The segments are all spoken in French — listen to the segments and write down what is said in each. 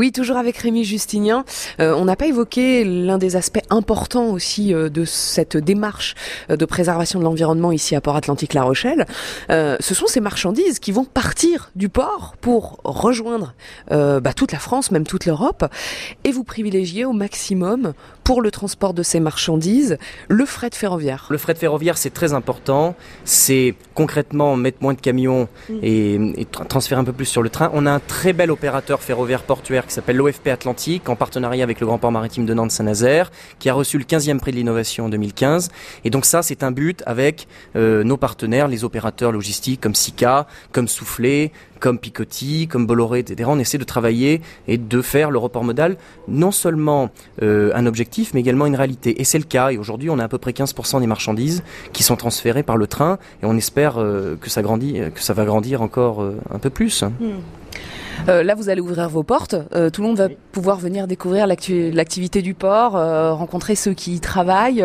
Oui, toujours avec Rémi Justinien. Euh, on n'a pas évoqué l'un des aspects importants aussi euh, de cette démarche euh, de préservation de l'environnement ici à Port Atlantique La Rochelle. ce sont ces marchandises qui vont partir du port pour rejoindre bah, toute la France, même toute l'Europe, et vous privilégiez au maximum pour le transport de ces marchandises le fret ferroviaire. Le fret ferroviaire, c'est très important. C'est concrètement mettre moins de camions mm. et, transférer un peu plus sur le train. On a un très bel opérateur ferroviaire portuaire qui s'appelle l'OFP Atlantique, en partenariat avec le Grand Port Maritime de Nantes-Saint-Nazaire, qui a reçu le 15e prix de l'innovation en 2015. Et donc ça, c'est un but avec euh, nos partenaires, les opérateurs logistiques comme Sika, comme Soufflé, comme Picotti, comme Bolloré, etc. On essaie de travailler et de faire le report modal non seulement euh, un objectif, mais également une réalité. Et c'est le cas. Et aujourd'hui, on a à peu près 15% des marchandises qui sont transférées par le train, et on espère euh, que ça grandit, que ça va grandir encore un peu plus. Hmm. Euh, là, vous allez ouvrir vos portes. Euh, tout le monde va pouvoir venir découvrir l'activité du port, euh, rencontrer ceux qui y travaillent.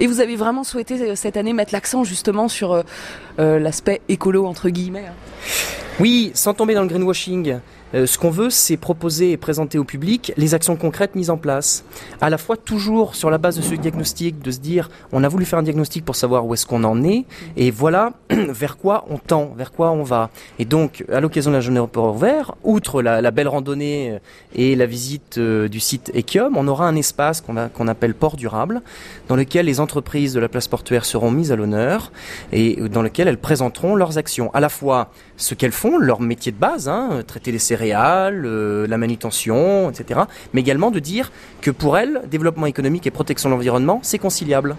et vous avez vraiment souhaité cette année mettre l'accent justement sur l'aspect écolo entre guillemets. Hein. Oui, sans tomber dans le greenwashing. Euh, ce qu'on veut, c'est proposer et présenter au public les actions concrètes mises en place. À la fois toujours sur la base de ce diagnostic, de se dire, on a voulu faire un diagnostic pour savoir où est-ce qu'on en est, et voilà vers quoi on tend, vers quoi on va. Et donc, à l'occasion de la journée report vert, outre la, belle randonnée euh, et la visite euh, du site Equium, on aura un espace qu'on appelle port durable, dans lequel les entreprises de la place portuaire seront mises à l'honneur et dans lequel elles présenteront leurs actions, à la fois ce qu'elles leur métier de base, hein, traiter les céréales, euh, la manutention, etc. Mais également de dire que pour elles, développement économique et protection de l'environnement, c'est conciliable.